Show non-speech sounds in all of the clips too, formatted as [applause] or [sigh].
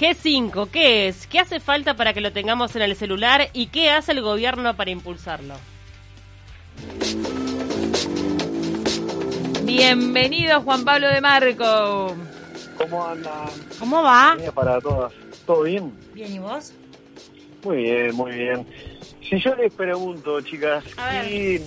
G5, ¿qué es? ¿Qué hace falta para que lo tengamos en el celular y qué hace el gobierno para impulsarlo? Bienvenido Juan Pablo de Marco. ¿Cómo andan? ¿Cómo va? Bien para todas. ¿Todo bien? Bien, ¿y vos? Muy bien, muy bien. Si yo les pregunto, chicas, si,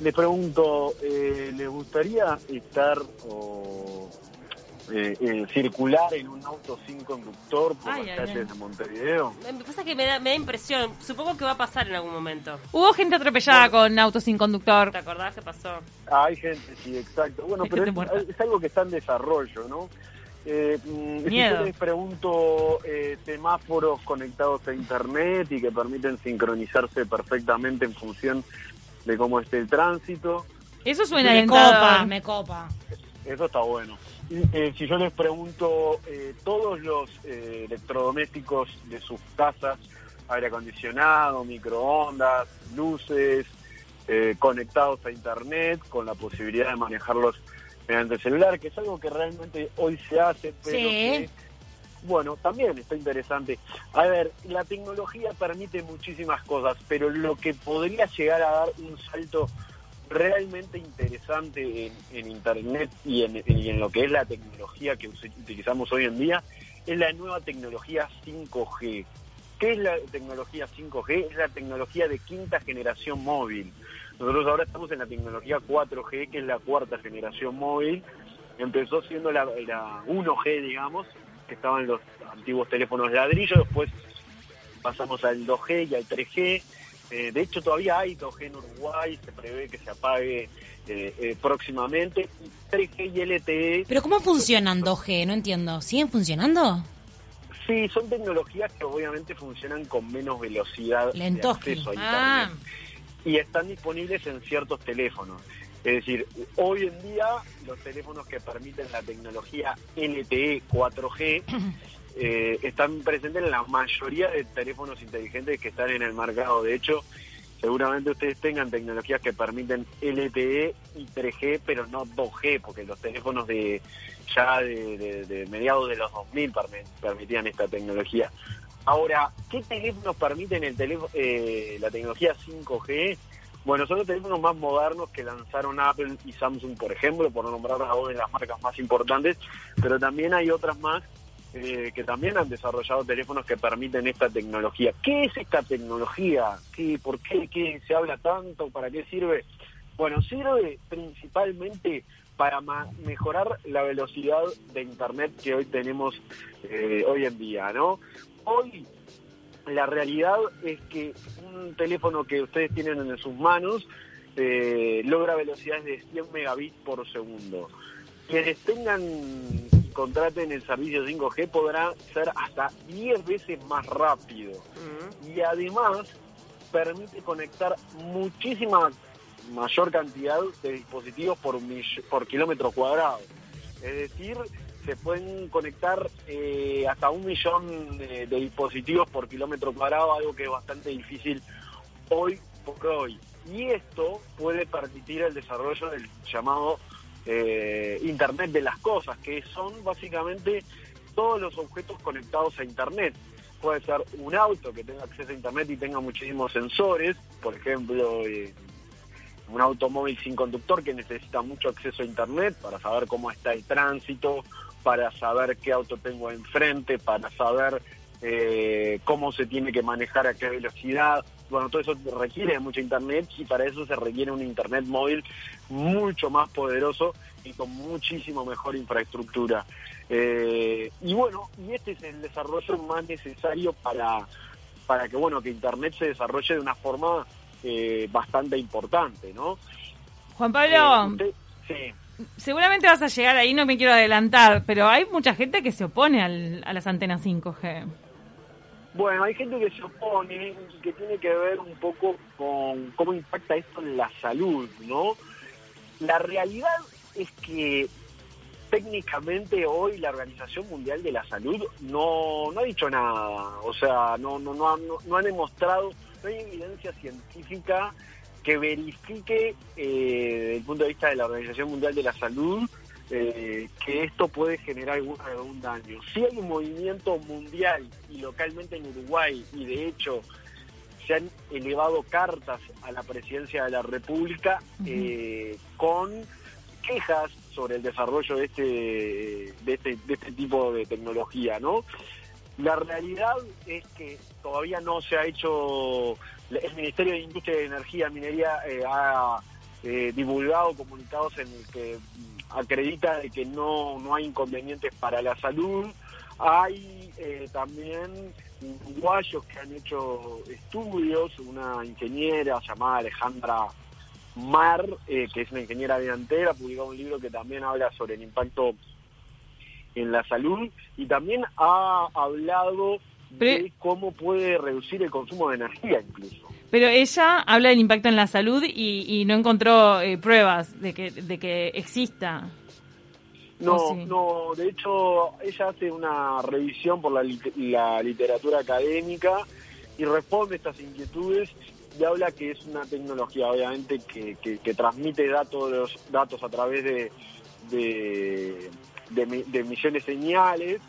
les pregunto, eh, ¿les gustaría estar o eh, eh, circular en un auto sin conductor por Ay, las ay, calles ay. de Montevideo? Me pasa que me da, me da impresión. Supongo que va a pasar en algún momento. Hubo gente atropellada con autos sin conductor. ¿Te acordás qué pasó? Ah, hay gente, sí, exacto. Bueno, Hay pero es, algo que está en desarrollo, ¿no? Eh, mm, Miedo. yo les pregunto eh, semáforos conectados a internet y que permiten sincronizarse perfectamente en función de cómo esté el tránsito, Eso suena Me copa, me copa. eso está bueno. Eh, si yo les pregunto eh, todos los eh, electrodomésticos de sus casas, aire acondicionado, microondas, luces, eh, conectados a internet, con la posibilidad de manejarlos mediante el celular, que es algo que realmente hoy se hace, pero Sí. que, bueno, también está interesante. A ver, la tecnología permite muchísimas cosas, pero lo que podría llegar a dar un salto realmente interesante en, en Internet y en, y en lo que es la tecnología que utilizamos hoy en día es la nueva tecnología 5G. ¿Qué es la tecnología 5G? Es la tecnología de quinta generación móvil. Nosotros ahora estamos en la tecnología 4G, que es la cuarta generación móvil. Empezó siendo la, la 1G, digamos, que estaban los antiguos teléfonos ladrillos, después pasamos al 2G y al 3G. Eh, de hecho, todavía hay 2G en Uruguay, se prevé que se apague eh, eh, próximamente. Y 3G y LTE, Pero ¿cómo funcionan 2G? No entiendo. ¿Siguen funcionando? sí, son tecnologías que obviamente funcionan con menos velocidad de Lentoski. acceso a Ah, Internet. Y están disponibles en ciertos teléfonos. Es decir, hoy en día los teléfonos que permiten la tecnología LTE 4G [coughs] eh, están presentes en la mayoría de teléfonos inteligentes que están en el mercado. De hecho, seguramente ustedes tengan tecnologías que permiten LTE y 3G, pero no 2G, porque los teléfonos de ya de, de- de mediados de los 2000 permi- permitían esta tecnología. Ahora, ¿qué teléfonos permiten el teléfono, eh, la tecnología 5G? Bueno, son los teléfonos más modernos que lanzaron Apple y Samsung, por ejemplo, por nombrar a dos de las marcas más importantes, pero también hay otras más eh, que también han desarrollado teléfonos que permiten esta tecnología. ¿Qué es esta tecnología? ¿Qué, ¿Por qué, qué se habla tanto? ¿Para qué sirve? Bueno, sirve principalmente para mejorar la velocidad de Internet que hoy tenemos eh, hoy en día, ¿no? Hoy la realidad es que un teléfono que ustedes tienen en sus manos eh, logra velocidades de 100 megabits por segundo. Quienes tengan y contraten el servicio 5G podrá ser hasta 10 veces más rápido y además permite conectar muchísima mayor cantidad de dispositivos por, por kilómetro cuadrado. Es decir, se pueden conectar eh, hasta un millón de, de dispositivos por kilómetro cuadrado, algo que es bastante difícil hoy por hoy. Y esto puede permitir el desarrollo del llamado eh, Internet de las Cosas, que son básicamente todos los objetos conectados a Internet. Puede ser un auto que tenga acceso a Internet y tenga muchísimos sensores, por ejemplo, eh, un automóvil sin conductor que necesita mucho acceso a Internet para saber cómo está el tránsito, para saber qué auto tengo enfrente, para saber eh, cómo se tiene que manejar a qué velocidad. Bueno, todo eso requiere mucho Internet y para eso se requiere un Internet móvil mucho más poderoso y con muchísimo mejor infraestructura. Eh, y bueno, y este es el desarrollo más necesario para, para que bueno que Internet se desarrolle de una forma eh, bastante importante, ¿no? Juan Eh, Pablo, usted- sí. Seguramente vas a llegar ahí, no me quiero adelantar, pero hay mucha gente que se opone al- a las antenas 5G. Bueno, hay gente que se opone y que tiene que ver un poco con cómo impacta esto en la salud, ¿no? La realidad es que técnicamente hoy la Organización Mundial de la Salud no, no ha dicho nada, o sea, no, no, no, no, no han demostrado, no hay evidencia científica que verifique eh, desde el punto de vista de la Organización Mundial de la Salud eh, que esto puede generar algún, algún daño. Si hay un movimiento mundial y localmente en Uruguay, y de hecho se han elevado cartas a la presidencia de la República eh, con quejas sobre el desarrollo de este, de este, de este tipo de tecnología, ¿no? La realidad es que todavía no se ha hecho, el Ministerio de Industria y Energía Minería eh, ha eh, divulgado comunicados en el que mm, acredita de que no, no hay inconvenientes para la salud. Hay eh, también uruguayos que han hecho estudios, una ingeniera llamada Alejandra Mar, eh, que es una ingeniera delantera, ha publicado un libro que también habla sobre el impacto en la salud y también ha hablado Pero- de cómo puede reducir el consumo de energía incluso. Pero ella habla del impacto en la salud y, y no encontró eh, pruebas de que, de que exista. No, sí. no, de hecho ella hace una revisión por la, la literatura académica y responde estas inquietudes y habla que es una tecnología obviamente que, que- que transmite datos, datos a través de, de, de, de emisiones señales,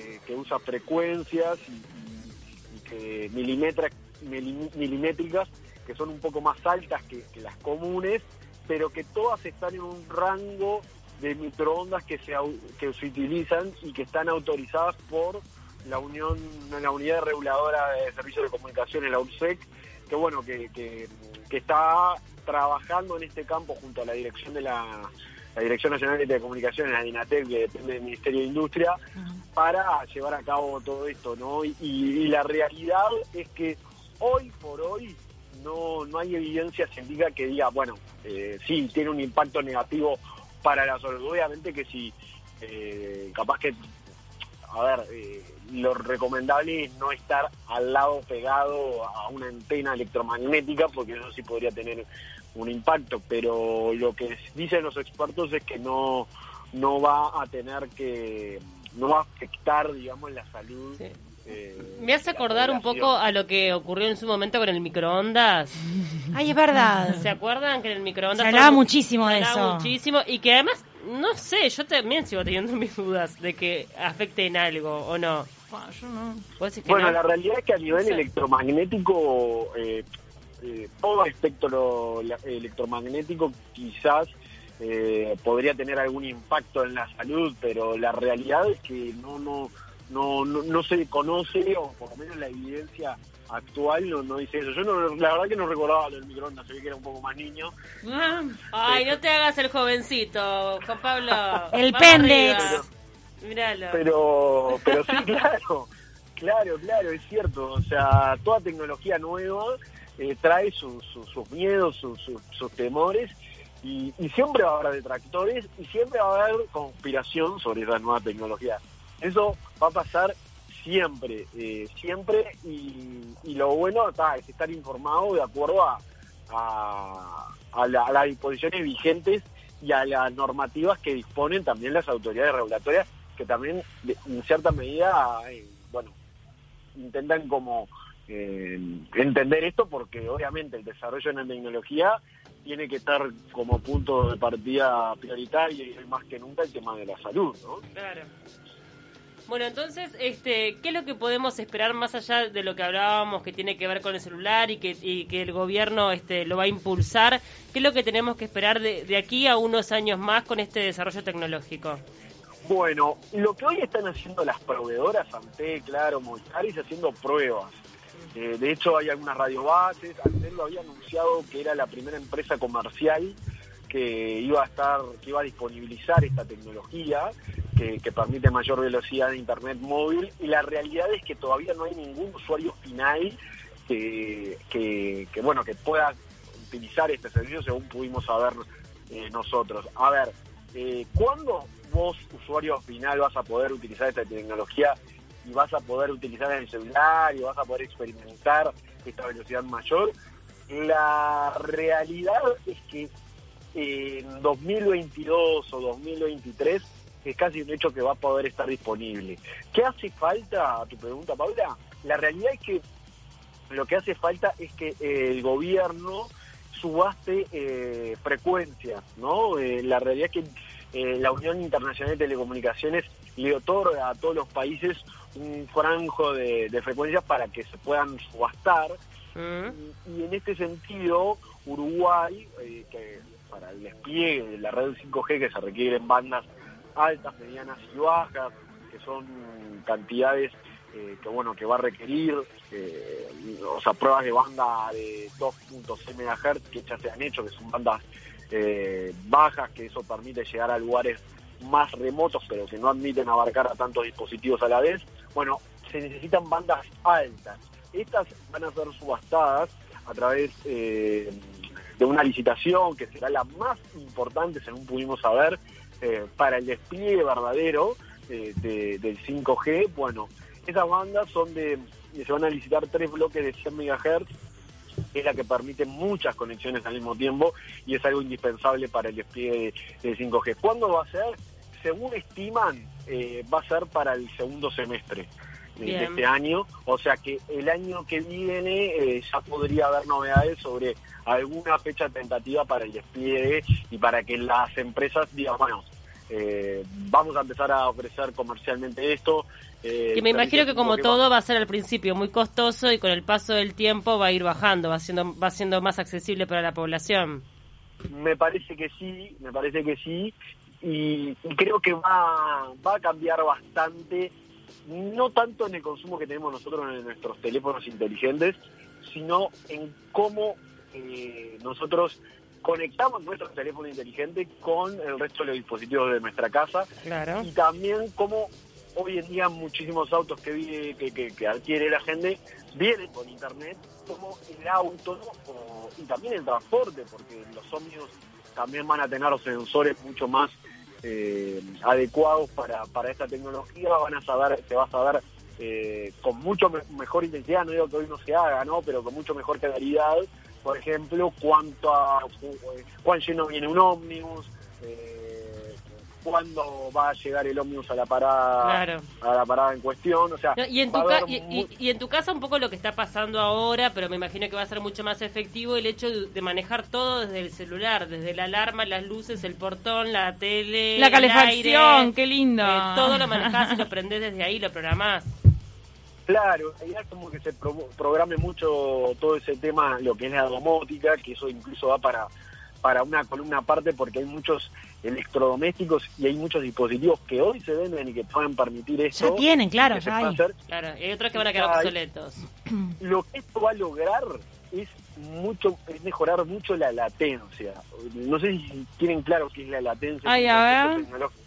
eh, que usa frecuencias y, que milimetra- mili- milimétricas que son un poco más altas que, las comunes, pero que todas están en un rango de microondas que se, que se utilizan y que están autorizadas por la Unión, la Unidad Reguladora de Servicios de Comunicaciones, la URSEC, que bueno, que, que está trabajando en este campo junto a la dirección de la, la Dirección Nacional de Telecomunicaciones, la DINATEC, que depende del Ministerio de Industria, para llevar a cabo todo esto, ¿no? Y, y la realidad es que hoy por hoy no, no hay evidencia científica que diga, bueno, eh, sí, tiene un impacto negativo para la salud. Obviamente que sí, eh, capaz que, a ver, eh, lo recomendable es no estar al lado pegado a una antena electromagnética, porque eso sí podría tener un impacto, pero lo que dicen los expertos es que no, no va a tener que, no va a afectar, digamos, la salud. Sí. eh, Me hace acordar un poco a lo que ocurrió en su momento con el microondas. Ay, es verdad. ¿Se acuerdan que en el microondas... Se hablaba muchísimo de se hablaba eso. muchísimo y que además, no sé, yo también sigo teniendo [laughs] mis dudas de que afecte en algo o no. Bueno, yo no. ¿Vos decís que Bueno, no? la realidad es que a nivel Sí. electromagnético, eh, eh, todo el espectro electromagnético quizás eh, podría tener algún impacto en la salud, pero la realidad es que no, no, no, no, no se conoce, o por lo menos la evidencia actual no, no dice eso. Yo no, la verdad que no recordaba lo del microondas, se ve que era un poco más niño. Ah, Ay, no te hagas el jovencito, Juan Pablo. El pendex. Míralo. Pero, pero sí, [laughs] claro, claro, claro, es cierto. O sea, toda tecnología nueva eh, trae sus, sus, sus miedos, sus, sus, sus temores, y, y siempre va a haber detractores y siempre va a haber conspiración sobre esa nueva tecnología. Eso va a pasar siempre, eh, siempre, y, y lo bueno ta, es estar informado de acuerdo a, a, a la- a las disposiciones vigentes y a las normativas que disponen también las autoridades regulatorias que también en cierta medida eh, bueno intentan como eh, entender esto porque obviamente el desarrollo de la tecnología tiene que estar como punto de partida prioritario y más que nunca el tema de la salud ¿no? Claro. Bueno, entonces, este, ¿qué es lo que podemos esperar más allá de lo que hablábamos que tiene que ver con el celular y que, y que el gobierno este, lo va a impulsar? ¿Qué es lo que tenemos que esperar de, aquí a unos años más con este desarrollo tecnológico? Bueno, lo que hoy están haciendo las proveedoras, Ante, Claro, Movistar, es haciendo pruebas. Eh, de hecho, hay algunas radiobases. Antel lo había anunciado que era la primera empresa comercial que iba a estar, que iba a disponibilizar esta tecnología que, permite mayor velocidad de internet móvil. Y la realidad es que todavía no hay ningún usuario final que, que, que, bueno que pueda utilizar este servicio según pudimos saber eh, nosotros. A ver, eh, ¿cuándo vos, usuario final, vas a poder utilizar esta tecnología y vas a poder utilizar en el celular y vas a poder experimentar esta velocidad mayor? La realidad es que en 2022 o 2023 es casi un hecho que va a poder estar disponible. ¿Qué hace falta, a tu pregunta, Paula? La realidad es que lo que hace falta es que el gobierno subaste eh, frecuencias, ¿no? Eh, la realidad es que eh, la Unión Internacional de Telecomunicaciones le otorga a todos los países un franjo de, de frecuencias para que se puedan subastar. Mm. Y, y en este sentido, Uruguay, eh, que para el despliegue de la red 5G que se requieren bandas altas, medianas y bajas, que son cantidades eh, que bueno que va a requerir, eh, o sea, pruebas de banda de 2.6 MHz que ya se han hecho, que son bandas eh, bajas, que eso permite llegar a lugares más remotos, pero que no admiten abarcar a tantos dispositivos a la vez. Bueno, se necesitan bandas altas. Estas van a ser subastadas a través eh, de una licitación que será la más importante, según pudimos saber, eh, para el despliegue verdadero eh, de- del 5G. Bueno, esas bandas son de, se van a licitar tres bloques de 100 MHz, es la que permite muchas conexiones al mismo tiempo y es algo indispensable para el despliegue del 5G. ¿Cuándo va a ser? Según estiman, eh, va a ser para el segundo semestre de- este año, o sea que el año que viene eh, ya podría haber novedades sobre alguna fecha tentativa para el despliegue y para que las empresas digan, bueno, eh, vamos a empezar a ofrecer comercialmente esto. eh, Que me imagino que como 35 todo va a ser al principio muy costoso y con el paso del tiempo va a ir bajando, va siendo, va siendo más accesible para la población. Me parece que sí, me parece que sí, y, y creo que va, va a cambiar bastante, no tanto en el consumo que tenemos nosotros en nuestros teléfonos inteligentes, sino en cómo eh, nosotros conectamos nuestro teléfono inteligente con el resto de los dispositivos de nuestra casa Claro. y también cómo hoy en día muchísimos autos que, vi- que, que- que adquiere la gente vienen con internet, como el auto. O- y también el transporte, porque los ómnibus también van a tener sensores mucho más eh, adecuados para, para esta tecnología, van a saber, se va a saber eh, con mucho me- mejor intensidad, no digo que hoy no se haga, ¿no? pero con mucho mejor claridad, por ejemplo, cuánto a- eh, cuán lleno viene un ómnibus, eh, cuándo va a llegar el ómnibus a la parada Claro. a la parada en cuestión, o sea, No, y, en tu ca- y, mu- y- y en tu casa un poco lo que está pasando ahora, pero me imagino que va a ser mucho más efectivo el hecho de, de manejar todo desde el celular, desde la alarma, las luces, el portón, la tele, La el calefacción, aire, qué lindo. eh, todo lo manejás y lo [laughs] prendés desde ahí, lo programás. Claro, la es como que se pro- programe mucho todo ese tema, lo que es la domótica, que eso incluso va para, para una columna aparte porque hay muchos electrodomésticos y hay muchos dispositivos que hoy se venden y que pueden permitir esto. Ya tienen, claro, ya hay. hacer. Claro, y hay otros que van a quedar obsoletos. [clears throat] Lo que esto va a lograr es mucho es mejorar mucho la latencia. No sé si tienen claro qué es la latencia. Ay, a ver. tecnológico.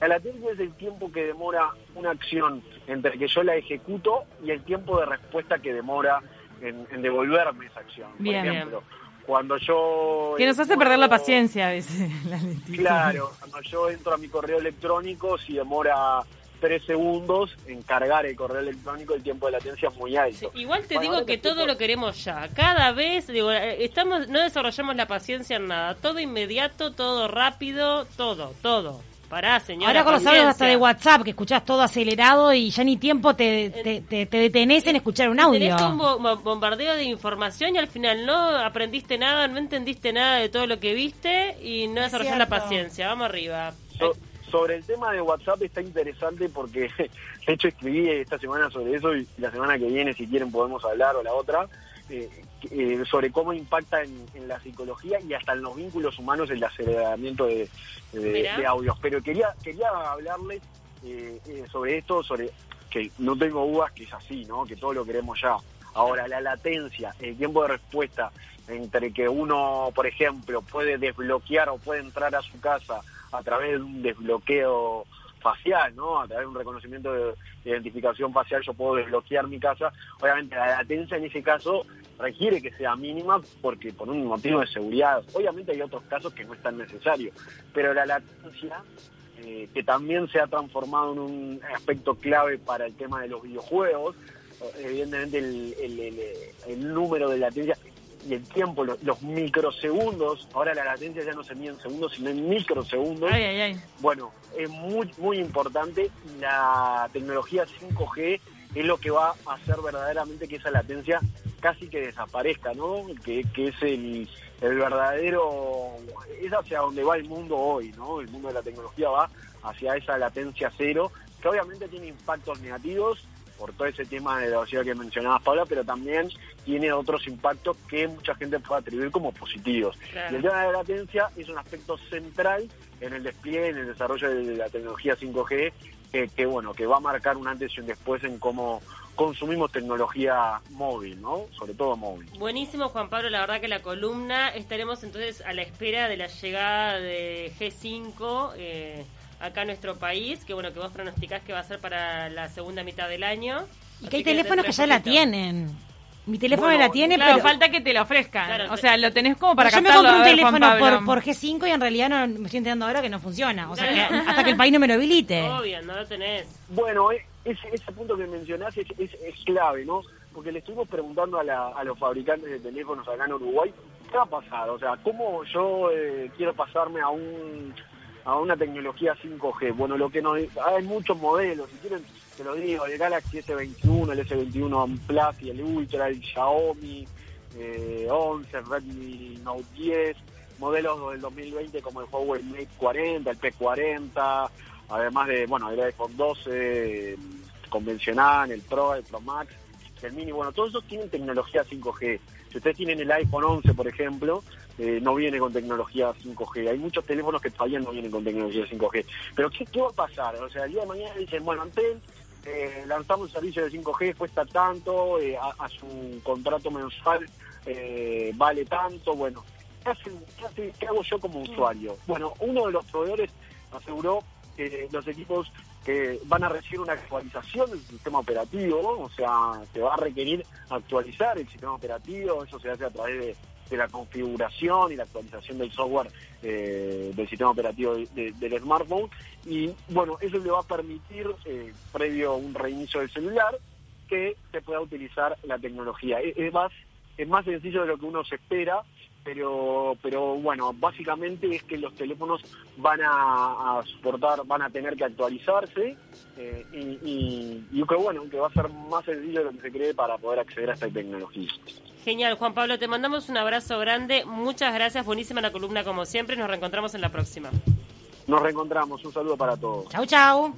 La latencia es el tiempo que demora una acción entre que yo la ejecuto y el tiempo de respuesta que demora en, en devolverme esa acción. Bien. Por ejemplo, cuando yo... Que nos hace entro- perder la paciencia a veces. [laughs] la lentitud. Claro, cuando yo entro a mi correo electrónico, si demora tres segundos en cargar el correo electrónico, el tiempo de latencia es muy alto. Sí, igual te Bueno, digo que todo lo queremos ya. Cada vez, digo, eh, estamos, no desarrollamos la paciencia en nada. Todo inmediato, todo rápido, todo, todo. Pará, señora. Ahora con los audios hasta de. WhatsApp, que escuchás todo acelerado y ya ni tiempo te, te, te, te detenés en escuchar un audio. Tenés un bo- bo- bombardeo de información y al final no aprendiste nada, no entendiste nada de todo lo que viste y no desarrollás la paciencia. Vamos arriba. So- sobre el tema de WhatsApp está interesante porque [laughs] de hecho escribí esta semana sobre eso y la semana que viene si quieren podemos hablar o la otra eh, eh, sobre cómo impacta en, en la psicología y hasta en los vínculos humanos el aceleramiento de, de- Mirá. de audios. Pero quería quería hablarles eh, eh, sobre esto, sobre que no tengo dudas que es así, ¿no? Que todo lo queremos ya. Ahora, la latencia, el tiempo de respuesta entre que uno, por ejemplo, puede desbloquear o puede entrar a su casa a través de un desbloqueo facial, ¿no? A través de un reconocimiento de identificación facial yo puedo desbloquear mi casa. Obviamente la latencia en ese caso requiere que sea mínima porque por un motivo de seguridad. Obviamente hay otros casos que no es tan necesario, pero la latencia eh, que también se ha transformado en un aspecto clave para el tema de los videojuegos, evidentemente el, el- el- el número de latencia y el tiempo, los, los microsegundos, ahora la latencia ya no se mide en segundos, sino en microsegundos, Ay, ay, ay. bueno, es muy, muy importante. La tecnología 5G es lo que va a hacer verdaderamente que esa latencia casi que desaparezca, ¿no? Que, que es el, el verdadero, es hacia donde va el mundo hoy, ¿no? El mundo de la tecnología va hacia esa latencia cero, que obviamente tiene impactos negativos por todo ese tema de la velocidad que mencionabas, Paula, pero también tiene otros impactos que mucha gente puede atribuir como positivos. Claro. Y el tema de la latencia es un aspecto central en el despliegue, en el desarrollo de la tecnología 5G, que, que, bueno, que va a marcar un antes y un después en cómo consumimos tecnología móvil, ¿no? Sobre todo móvil. Buenísimo, Juan Pablo, la verdad que la columna. Estaremos entonces a la espera de la llegada de G5 eh, acá a nuestro país, que bueno, que vos pronosticás que va a ser para la segunda mitad del año. Y que hay teléfonos que ya la tienen. Mi teléfono Bueno, la tiene, Claro, pero... falta que te la ofrezcan. Claro, o sea, lo tenés como para yo me compré un ver, teléfono por, por G5 y en realidad no, me estoy enterando ahora que no funciona. O sea, que [laughs] hasta que el país no me lo habilite. Obvio, no lo tenés. Bueno, eh, ese, ese punto que mencionás es, es, es clave, ¿no? Porque le estuvimos preguntando a, la- a los fabricantes de teléfonos acá en Uruguay, ¿qué va a pasar? O sea, ¿cómo yo eh, quiero pasarme a un a una tecnología 5G? Bueno, lo que nos... Hay muchos modelos, si quieren te lo digo, el Galaxy S21, el S21 Plus y el Ultra, el Xiaomi eh, 11, el Redmi Note 10, modelos del 2020 como el Huawei Mate 40, el P40, además de, bueno, el iPhone 12 el convencional, el Pro, el Pro Max, el Mini, bueno, todos esos tienen tecnología 5G. Si ustedes tienen el iPhone 11, por ejemplo, eh, no viene con tecnología 5G. Hay muchos teléfonos que todavía no vienen con tecnología 5G. Pero ¿qué, qué va a pasar? O sea, el día de mañana dicen, bueno, Antel eh, lanzamos un servicio de 5G, cuesta tanto, eh, a, a su contrato mensual eh, vale tanto, bueno, ¿qué, hacen- qué hace- qué hago yo como usuario? Bueno, uno de los proveedores aseguró que los equipos que van a recibir una actualización del sistema operativo, o sea, se va a requerir actualizar el sistema operativo, eso se hace a través de, de la configuración y la actualización del software eh, del sistema operativo de- de- del smartphone, y bueno, eso le va a permitir, eh, previo a un reinicio del celular, que se pueda utilizar la tecnología. Es, es más, es más sencillo de lo que uno se espera, pero pero bueno, básicamente es que los teléfonos van a, a soportar, van a tener que actualizarse eh, y, y, y que bueno, que va a ser más sencillo de lo que se cree para poder acceder a esta tecnología. Genial, Juan Pablo, te mandamos un abrazo grande. Muchas gracias, buenísima la columna como siempre. Nos reencontramos en la próxima. Nos reencontramos, un saludo para todos. Chau, chau.